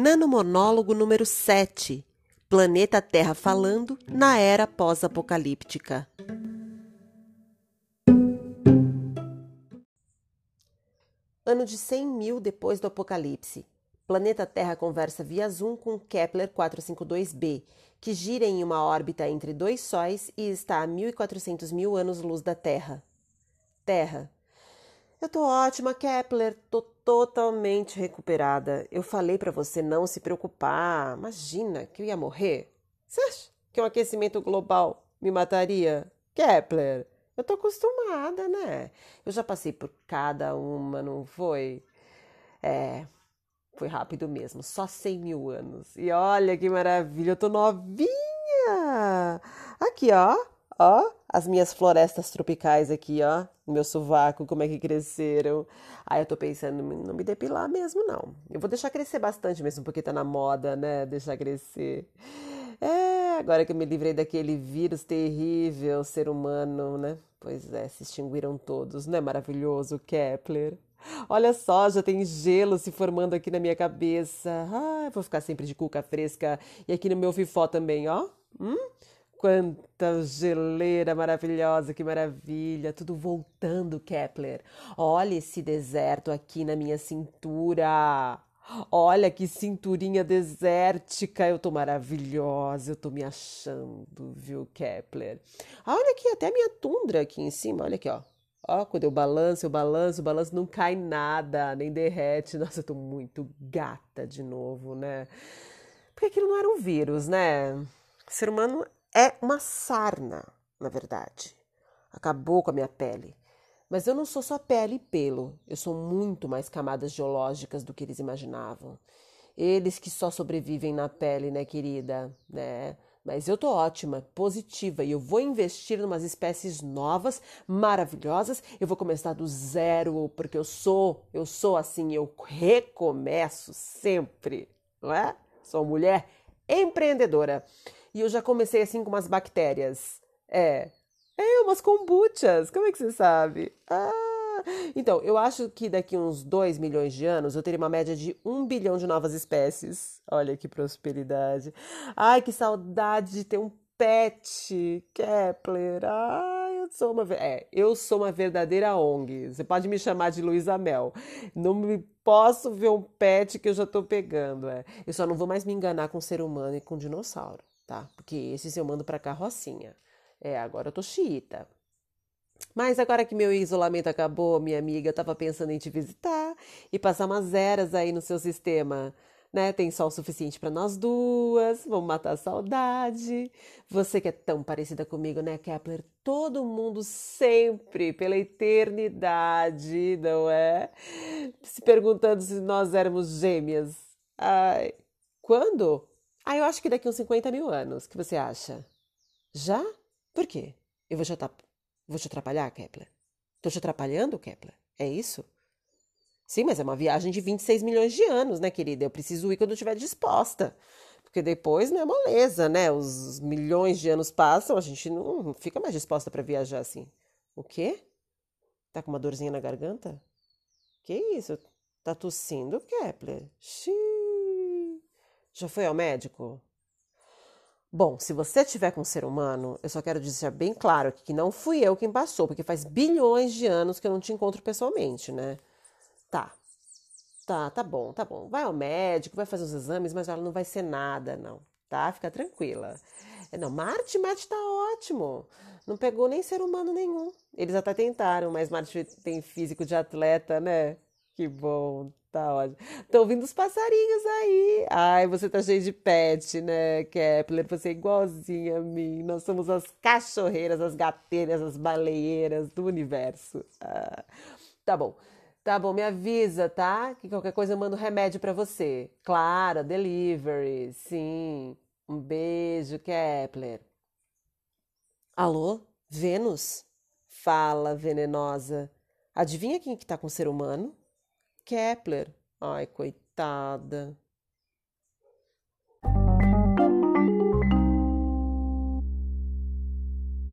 Nanomonólogo número 7 Planeta Terra falando na era pós-apocalíptica. Ano de 100 mil depois do apocalipse. Planeta Terra conversa via Zoom com Kepler 452b, que gira em uma órbita entre dois sóis e está a 1.400 mil anos-luz da Terra. Terra. Eu tô ótima, Kepler. Tô totalmente recuperada. Eu falei para você não se preocupar. Imagina que eu ia morrer. Você acha que um aquecimento global me mataria? Kepler, eu tô acostumada, né? Eu já passei por cada uma, não foi? É, foi rápido mesmo, só 100 mil anos. E olha que maravilha, eu tô novinha! Aqui, ó, ó, as minhas florestas tropicais aqui, ó, meu sovaco, como é que cresceram. Aí eu tô pensando em não me depilar mesmo, não. Eu vou deixar crescer bastante mesmo, porque tá na moda, né? Deixar crescer. É, agora que eu me livrei daquele vírus terrível, ser humano, né? Pois é, se extinguiram todos, não é maravilhoso, Kepler? Olha só, já tem gelo se formando aqui na minha cabeça. Ah, vou ficar sempre de cuca fresca. E aqui no meu fifó também, ó. Hum? Quanta geleira maravilhosa, que maravilha! Tudo voltando, Kepler. Olha esse deserto aqui na minha cintura. Olha que cinturinha desértica, eu tô maravilhosa, eu tô me achando, viu, Kepler? Ah, olha aqui, até a minha tundra aqui em cima, olha aqui, ó. Ó, quando eu balanço, eu balanço, o balanço não cai nada, nem derrete. Nossa, eu tô muito gata de novo, né? Porque aquilo não era um vírus, né? O ser humano é uma sarna, na verdade. Acabou com a minha pele. Mas eu não sou só pele e pelo, eu sou muito mais camadas geológicas do que eles imaginavam. Eles que só sobrevivem na pele, né, querida? Né? Mas eu tô ótima, positiva e eu vou investir em umas espécies novas, maravilhosas. Eu vou começar do zero, porque eu sou, eu sou assim, eu recomeço sempre, não é? Sou mulher empreendedora. E eu já comecei assim com umas bactérias. É. É, umas kombuchas. Como é que você sabe? Ah. Então, eu acho que daqui uns 2 milhões de anos eu teria uma média de 1 bilhão de novas espécies. Olha que prosperidade. Ai, que saudade de ter um pet, Kepler. Ai, eu sou uma, é, eu sou uma verdadeira ONG. Você pode me chamar de Luísa Mel. Não me posso ver um pet que eu já tô pegando, é. Eu só não vou mais me enganar com ser humano e com dinossauro tá? Porque esses eu mando para carrocinha. É, agora eu tô xiita. Mas agora que meu isolamento acabou, minha amiga, eu tava pensando em te visitar e passar umas eras aí no seu sistema. Né? Tem sol suficiente para nós duas, vamos matar a saudade. Você que é tão parecida comigo, né, Kepler? Todo mundo sempre, pela eternidade, não é? Se perguntando se nós éramos gêmeas. Ai, quando? Ah, eu acho que daqui uns 50 mil anos. O que você acha? Já? Por quê? Eu vou te, vou te atrapalhar, Kepler? Tô te atrapalhando, Kepler? É isso? Sim, mas é uma viagem de 26 milhões de anos, né, querida? Eu preciso ir quando eu estiver disposta. Porque depois não é moleza, né? Os milhões de anos passam, a gente não fica mais disposta para viajar assim. O quê? Tá com uma dorzinha na garganta? Que isso? Tá tossindo, Kepler? Xiii. Já foi ao médico? Bom, se você tiver com um ser humano, eu só quero dizer bem claro que não fui eu quem passou, porque faz bilhões de anos que eu não te encontro pessoalmente, né? Tá. Tá, tá bom, tá bom. Vai ao médico, vai fazer os exames, mas ela não vai ser nada, não. Tá? Fica tranquila. É, não, Marte, Marte tá ótimo. Não pegou nem ser humano nenhum. Eles até tentaram, mas Marte tem físico de atleta, né? Que bom. Tá ótimo. Tô ouvindo os passarinhos aí. Ai, você tá cheio de pet, né, Kepler? Você é igualzinha a mim. Nós somos as cachorreiras, as gateiras, as baleeiras do universo. Ah, tá bom. Tá bom, me avisa, tá? Que qualquer coisa eu mando remédio para você. Claro, delivery. Sim. Um beijo, Kepler. Alô? Vênus? Fala, venenosa. Adivinha quem que tá com o ser humano? Kepler. Ai, coitada.